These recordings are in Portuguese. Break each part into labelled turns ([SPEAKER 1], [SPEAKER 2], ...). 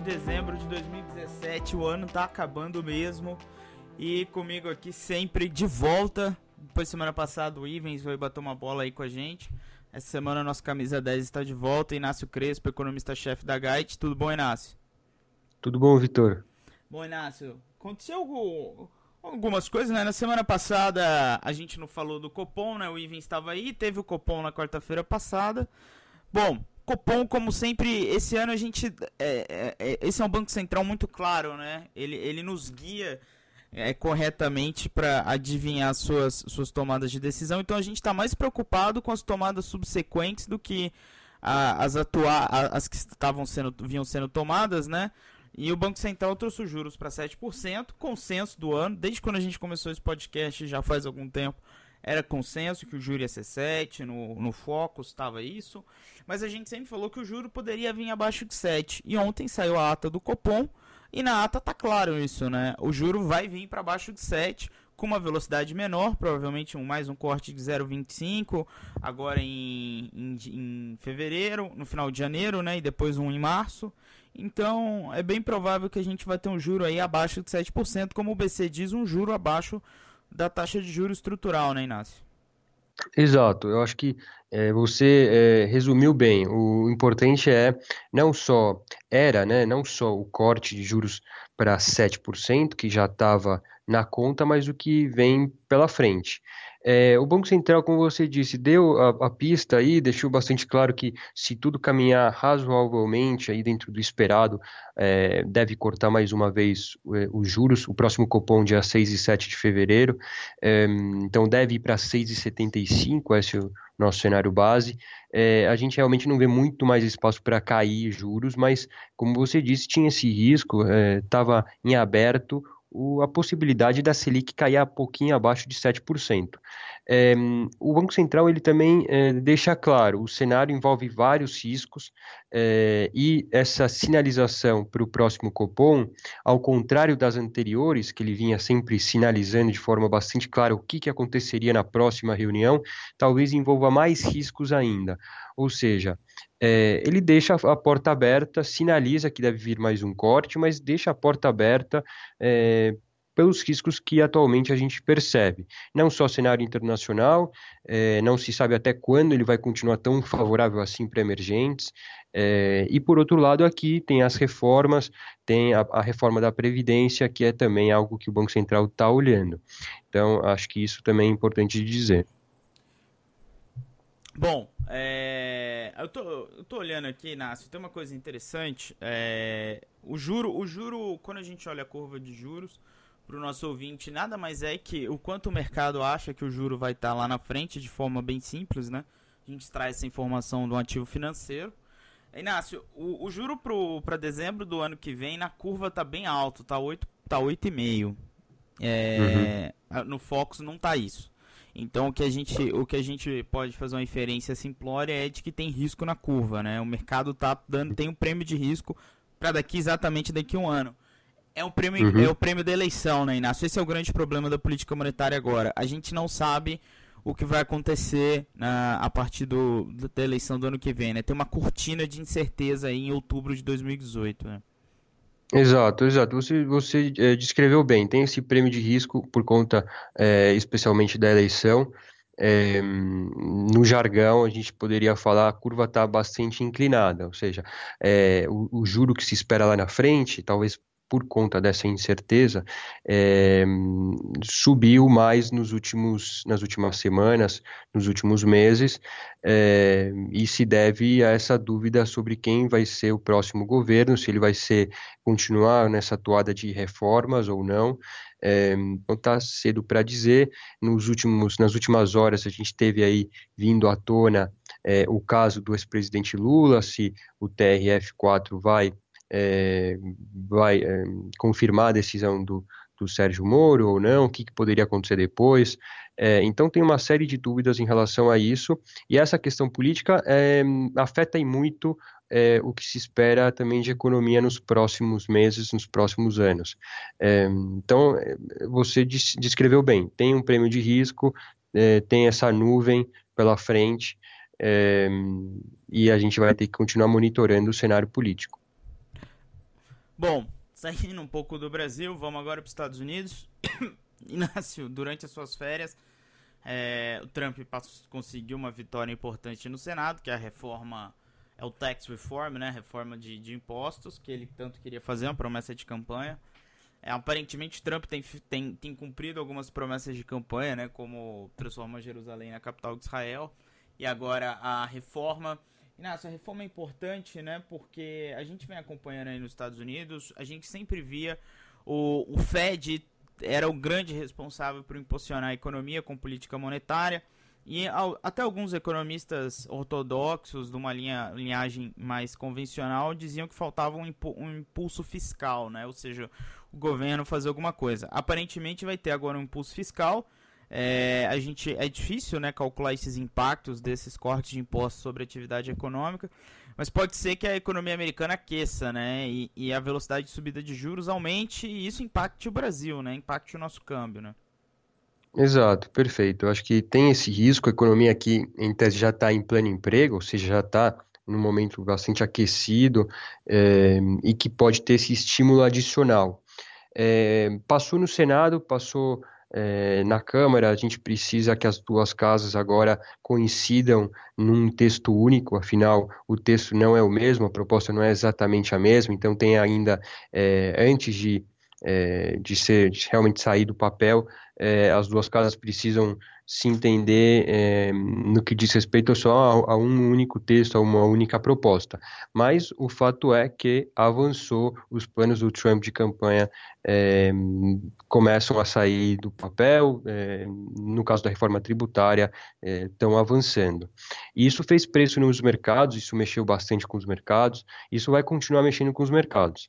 [SPEAKER 1] de dezembro de 2017. O ano tá acabando mesmo. E comigo aqui sempre de volta. Depois semana passada o Ivens veio bater uma bola aí com a gente. Essa semana nossa camisa 10 está de volta. Inácio Crespo, economista-chefe da Gait. Tudo bom, Inácio?
[SPEAKER 2] Tudo bom, Vitor?
[SPEAKER 1] Bom, Inácio, aconteceu algo, algumas coisas, né? Na semana passada a gente não falou do Copom, né? O Ivens estava aí, teve o Copom na quarta-feira passada. Bom, Copom, como sempre, esse ano a gente. É, é, é, esse é um banco central muito claro, né? Ele, ele nos guia é, corretamente para adivinhar suas, suas tomadas de decisão. Então a gente está mais preocupado com as tomadas subsequentes do que a, as atuar, as que estavam sendo, vinham sendo tomadas, né? E o Banco Central trouxe os juros para 7%, consenso do ano. Desde quando a gente começou esse podcast, já faz algum tempo, era consenso que o juro ia ser 7, no, no Focus estava isso. Mas a gente sempre falou que o juro poderia vir abaixo de 7. E ontem saiu a ata do Copom, e na ata tá claro isso, né? O juro vai vir para baixo de 7, com uma velocidade menor, provavelmente um, mais um corte de 0,25, agora em, em, em fevereiro, no final de janeiro, né? E depois um em março. Então, é bem provável que a gente vai ter um juro aí abaixo de 7%, como o BC diz, um juro abaixo da taxa de juros estrutural, né, Inácio?
[SPEAKER 2] Exato, eu acho que é, você é, resumiu bem. O importante é não só era, né, não só o corte de juros para 7%, que já estava na conta, mas o que vem pela frente. É, o Banco Central, como você disse, deu a, a, pista aí, deixou bastante claro que se tudo caminhar razoavelmente aí dentro do esperado, é, deve cortar mais uma vez é, os juros, o próximo cupom dia 6 e 7 de fevereiro, é, então deve ir para 6,75, esse é o nosso cenário base. É, a gente realmente não vê muito mais espaço para cair juros, mas como você disse, tinha esse risco, estava é, em aberto o, a possibilidade da Selic cair a pouquinho abaixo de 7%. É, o Banco Central ele também é, deixa claro, o cenário envolve vários riscos é, e essa sinalização para o próximo Copom, ao contrário das anteriores, que ele vinha sempre sinalizando de forma bastante clara o que, que aconteceria na próxima reunião, talvez envolva mais riscos ainda. Ou seja, é, ele deixa a porta aberta, sinaliza que deve vir mais um corte, mas deixa a porta aberta é, pelos riscos que atualmente a gente percebe. Não só cenário internacional, é, não se sabe até quando ele vai continuar tão favorável assim para emergentes, é, e por outro lado aqui tem as reformas, tem a, a, reforma da Previdência, que é também algo que o Banco Central está olhando. Então, acho que isso também é importante dizer.
[SPEAKER 1] Bom, é, eu, tô, eu tô olhando aqui, Nácio, tem uma coisa interessante. É, o juro, o juro, quando a gente olha a curva de juros, para o nosso ouvinte, nada mais é que o quanto o mercado acha que o juro vai estar tá lá na frente, de forma bem simples, né? A gente traz essa informação do ativo financeiro. Inácio, o, o juro para dezembro do ano que vem, na curva tá bem alto, tá 8,5. Tá 8,5. É, uhum. No Focus não tá isso. Então o que a gente, o que a gente pode fazer uma inferência simplória é de que tem risco na curva, né? O mercado tá dando tem um prêmio de risco para daqui exatamente daqui a um ano. É um prêmio, uhum. é o prêmio da eleição, né, Inácio? Esse é o grande problema da política monetária agora. A gente não sabe o que vai acontecer na, a partir do, da eleição do ano que vem, né? Tem uma cortina de incerteza aí em outubro de 2018, né?
[SPEAKER 2] Exato, exato. Você, você é, descreveu bem. Tem esse prêmio de risco por conta, é, especialmente da eleição. É, no jargão, a gente poderia falar a curva está bastante inclinada, ou seja, o, o juro que se espera lá na frente, talvez por conta dessa incerteza, é, subiu mais nos últimos, nas últimas semanas, nos últimos meses, é, e se deve a essa dúvida sobre quem vai ser o próximo governo, se ele vai ser continuar nessa toada de reformas ou não. É, não está cedo para dizer. Nos últimos, nas últimas horas a gente teve aí vindo à tona o caso do ex-presidente Lula, se o TRF4 vai é, vai é, confirmar a decisão do, do Sérgio Moro ou não, o que, que poderia acontecer depois. É, então tem uma série de dúvidas em relação a isso, e essa questão política é, afeta em muito é, o que se espera também de economia nos próximos meses, nos próximos anos. É, então, é, você descreveu bem, tem um prêmio de risco, tem essa nuvem pela frente, e a gente vai ter que continuar monitorando o cenário político.
[SPEAKER 1] Bom, saindo um pouco do Brasil, vamos agora para os Estados Unidos. Inácio, durante as suas férias, é, o Trump conseguiu uma vitória importante no Senado, que é a reforma, é o tax reform, né, reforma de, de impostos, que ele tanto queria fazer, uma promessa de campanha. É, aparentemente, Trump tem, tem, tem cumprido algumas promessas de campanha, né, como transformar Jerusalém na capital de Israel, e agora a reforma. Inácio, a reforma é importante, né, porque a gente vem acompanhando aí nos Estados Unidos, a gente sempre via o, o Fed era o grande responsável por impulsionar a economia com política monetária. E ao, até alguns economistas ortodoxos de uma linha, linhagem mais convencional diziam que faltava um, um impulso fiscal, né? ou seja, o governo fazer alguma coisa. Aparentemente vai ter agora um impulso fiscal. É, a gente é difícil né, calcular esses impactos desses cortes de impostos sobre a atividade econômica, mas pode ser que a economia americana aqueça, né? E, e, a velocidade de subida de juros aumente e isso impacte o Brasil, né? Impacte o nosso câmbio, né?
[SPEAKER 2] Exato, perfeito. Eu acho que tem esse risco, a economia aqui, em tese, já está em pleno emprego, ou seja, já está num momento bastante aquecido é, e que pode ter esse estímulo adicional. É, passou no Senado, passou é, na Câmara, a gente precisa que as duas casas agora coincidam num texto único, afinal, o texto não é o mesmo, a proposta não é exatamente a mesma, então tem ainda, é, antes de, é, de ser de realmente sair do papel, as duas casas precisam se entender é, no que diz respeito só a, a, um único texto, a uma única proposta. Mas o fato é que avançou, os planos do Trump de campanha é, começam a sair do papel, é, no caso da reforma tributária, estão avançando. E isso fez preço nos mercados, isso mexeu bastante com os mercados, isso vai continuar mexendo com os mercados.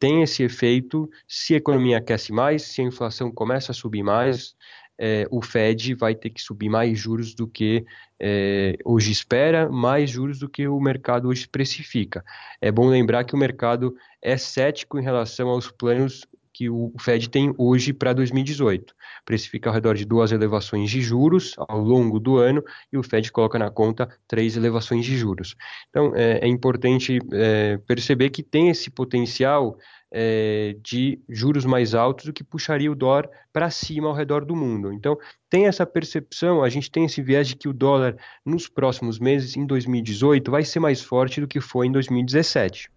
[SPEAKER 2] tem esse efeito se a economia aquece mais, se a inflação começa a subir mais, é, o Fed vai ter que subir mais juros do que é, hoje espera, mais juros do que o mercado hoje precifica. É bom lembrar que o mercado é cético em relação aos planos que o Fed tem hoje para 2018. Precifica ao redor de duas elevações de juros ao longo do ano e o Fed coloca na conta três elevações de juros. Então é, é importante é, perceber que tem esse potencial é, de juros mais altos, o que puxaria o dólar para cima ao redor do mundo. Então, tem essa percepção, a gente tem esse viés de que o dólar nos próximos meses, em 2018, vai ser mais forte do que foi em 2017.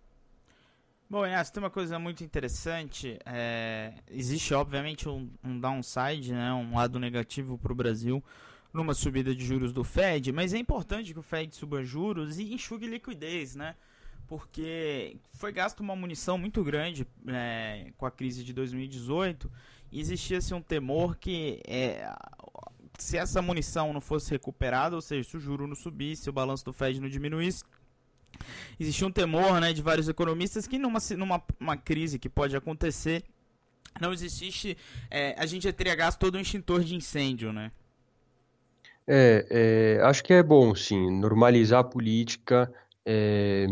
[SPEAKER 1] Bom, Inácio, tem uma coisa muito interessante. É, existe, obviamente, um, um downside, né, um lado negativo para o Brasil numa subida de juros do Fed, mas é importante que o Fed suba juros e enxugue liquidez, né? Porque foi gasto uma munição muito grande é, com a crise de 2018 e existia-se um temor que é, se essa munição não fosse recuperada, ou seja, se o juro não subisse, o balanço do Fed não diminuísse, existia um temor né, de vários economistas que numa, numa uma crise que pode acontecer, não existe, é, a gente já teria gasto todo um extintor de incêndio, né?
[SPEAKER 2] É, é, acho que é bom, sim, normalizar a política, é,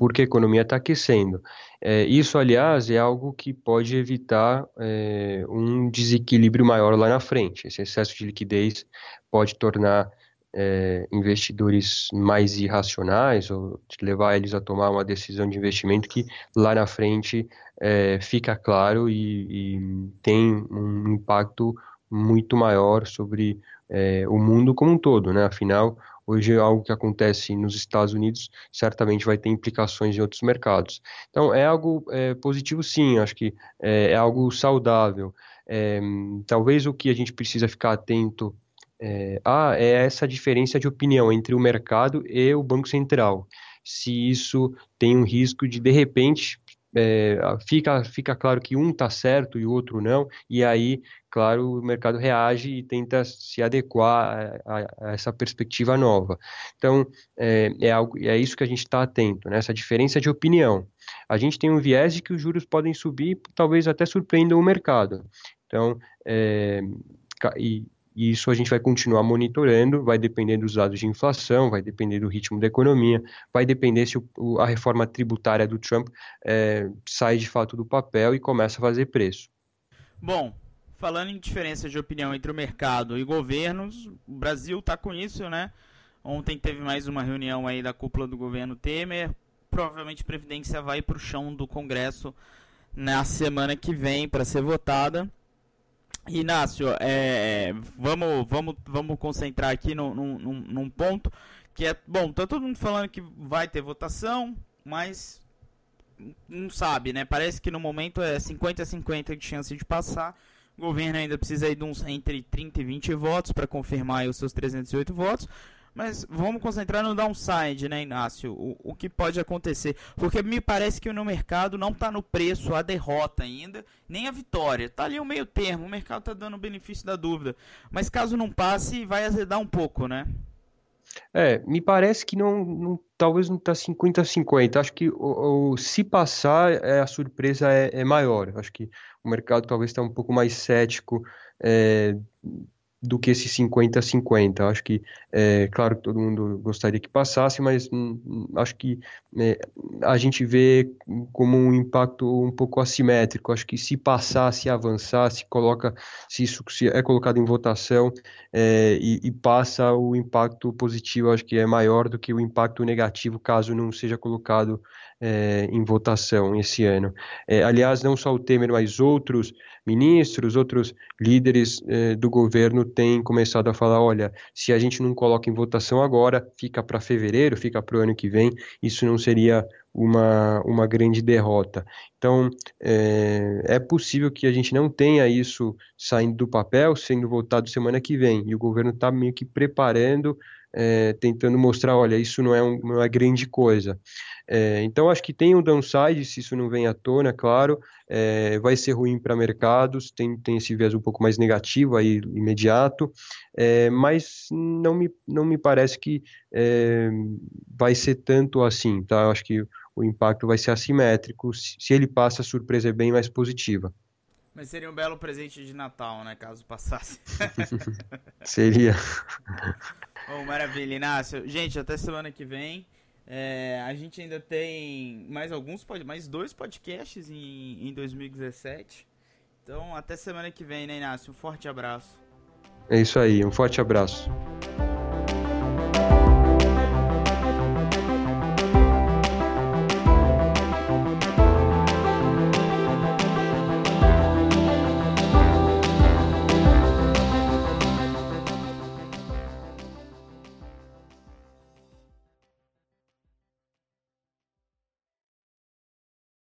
[SPEAKER 2] porque a economia está aquecendo. É, isso, aliás, é algo que pode evitar é, um desequilíbrio maior lá na frente. Esse excesso de liquidez pode tornar é, investidores mais irracionais ou levar eles a tomar uma decisão de investimento que lá na frente é, fica claro e, e, tem um impacto muito maior sobre é, o mundo como um todo, né? Afinal, Hoje, algo que acontece nos Estados Unidos certamente vai ter implicações em outros mercados. Então, é algo é, positivo, sim, acho que é, é algo saudável. É, talvez o que a gente precisa ficar atento é, é essa diferença de opinião entre o mercado e o Banco Central. Se isso tem um risco de, de repente, é, fica, fica claro que um está certo e o outro não, e aí, claro, o mercado reage e tenta se adequar a, a, essa perspectiva nova. Então, é, é, algo, é isso que a gente está atento, né? essa diferença de opinião. A gente tem um viés de que os juros podem subir, talvez até surpreendam o mercado. Então, é, e, e isso a gente vai continuar monitorando, vai depender dos dados de inflação, vai depender do ritmo da economia, vai depender se o, a reforma tributária do Trump é, sai de fato do papel e começa a fazer preço.
[SPEAKER 1] Bom, falando em diferença de opinião entre o mercado e governos, o Brasil está com isso, né? Ontem teve mais uma reunião aí da cúpula do governo Temer, provavelmente Previdência vai para o chão do Congresso na semana que vem para ser votada. Inácio, é, vamos, vamos, vamos concentrar aqui num, num, num ponto que é bom. Tá todo mundo falando que vai ter votação, mas não sabe, né? Parece que no momento é 50 a 50 de chance de passar. O governo ainda precisa de uns entre 30 e 20 votos para confirmar os seus 308 votos. Mas vamos concentrar no downside, né, Inácio? O, o que pode acontecer? Porque me parece que no mercado não está no preço a derrota ainda, nem a vitória. Está ali o meio termo, o mercado está dando o benefício da dúvida. Mas caso não passe, vai azedar um pouco, né?
[SPEAKER 2] É, me parece que não, não talvez não está 50-50. Acho que o, o, se passar, é, a surpresa é, é maior. Acho que o mercado talvez está um pouco mais cético. É, do que esse 50-50. Acho que, é, claro, todo mundo gostaria que passasse, mas hum, hum, acho que é, a gente vê como um impacto um pouco assimétrico. Acho que se passar, se avançar, se coloca, se isso se é colocado em votação é, e, e, passa, o impacto positivo acho que é maior do que o impacto negativo caso não seja colocado é, em votação esse ano. É, aliás, não só o Temer, mas outros ministros, outros líderes é, do governo têm começado a falar: olha, se a gente não coloca em votação agora, fica para fevereiro, fica para o ano que vem, isso não seria uma, uma grande derrota. Então, é, é, possível que a gente não tenha isso saindo do papel, sendo votado semana que vem, e o governo está meio que preparando é, tentando mostrar, olha, isso não é, um, não é grande coisa. É, então, acho que tem um downside, se isso não vem à tona, claro, é, vai ser ruim para mercados, tem, tem esse viés um pouco mais negativo aí, imediato, é, mas não me, não me parece que é, vai ser tanto assim, tá? Acho que o impacto vai ser assimétrico, se, se ele passa, a surpresa é bem mais positiva.
[SPEAKER 1] Mas seria um belo presente de Natal, né? Caso passasse.
[SPEAKER 2] seria.
[SPEAKER 1] Bom, maravilha, Inácio. Gente, até semana que vem. É, a gente ainda tem mais alguns, mais dois podcasts em, em 2017. Então, até semana que vem, né, Inácio? Um forte abraço.
[SPEAKER 2] É isso aí, um forte abraço.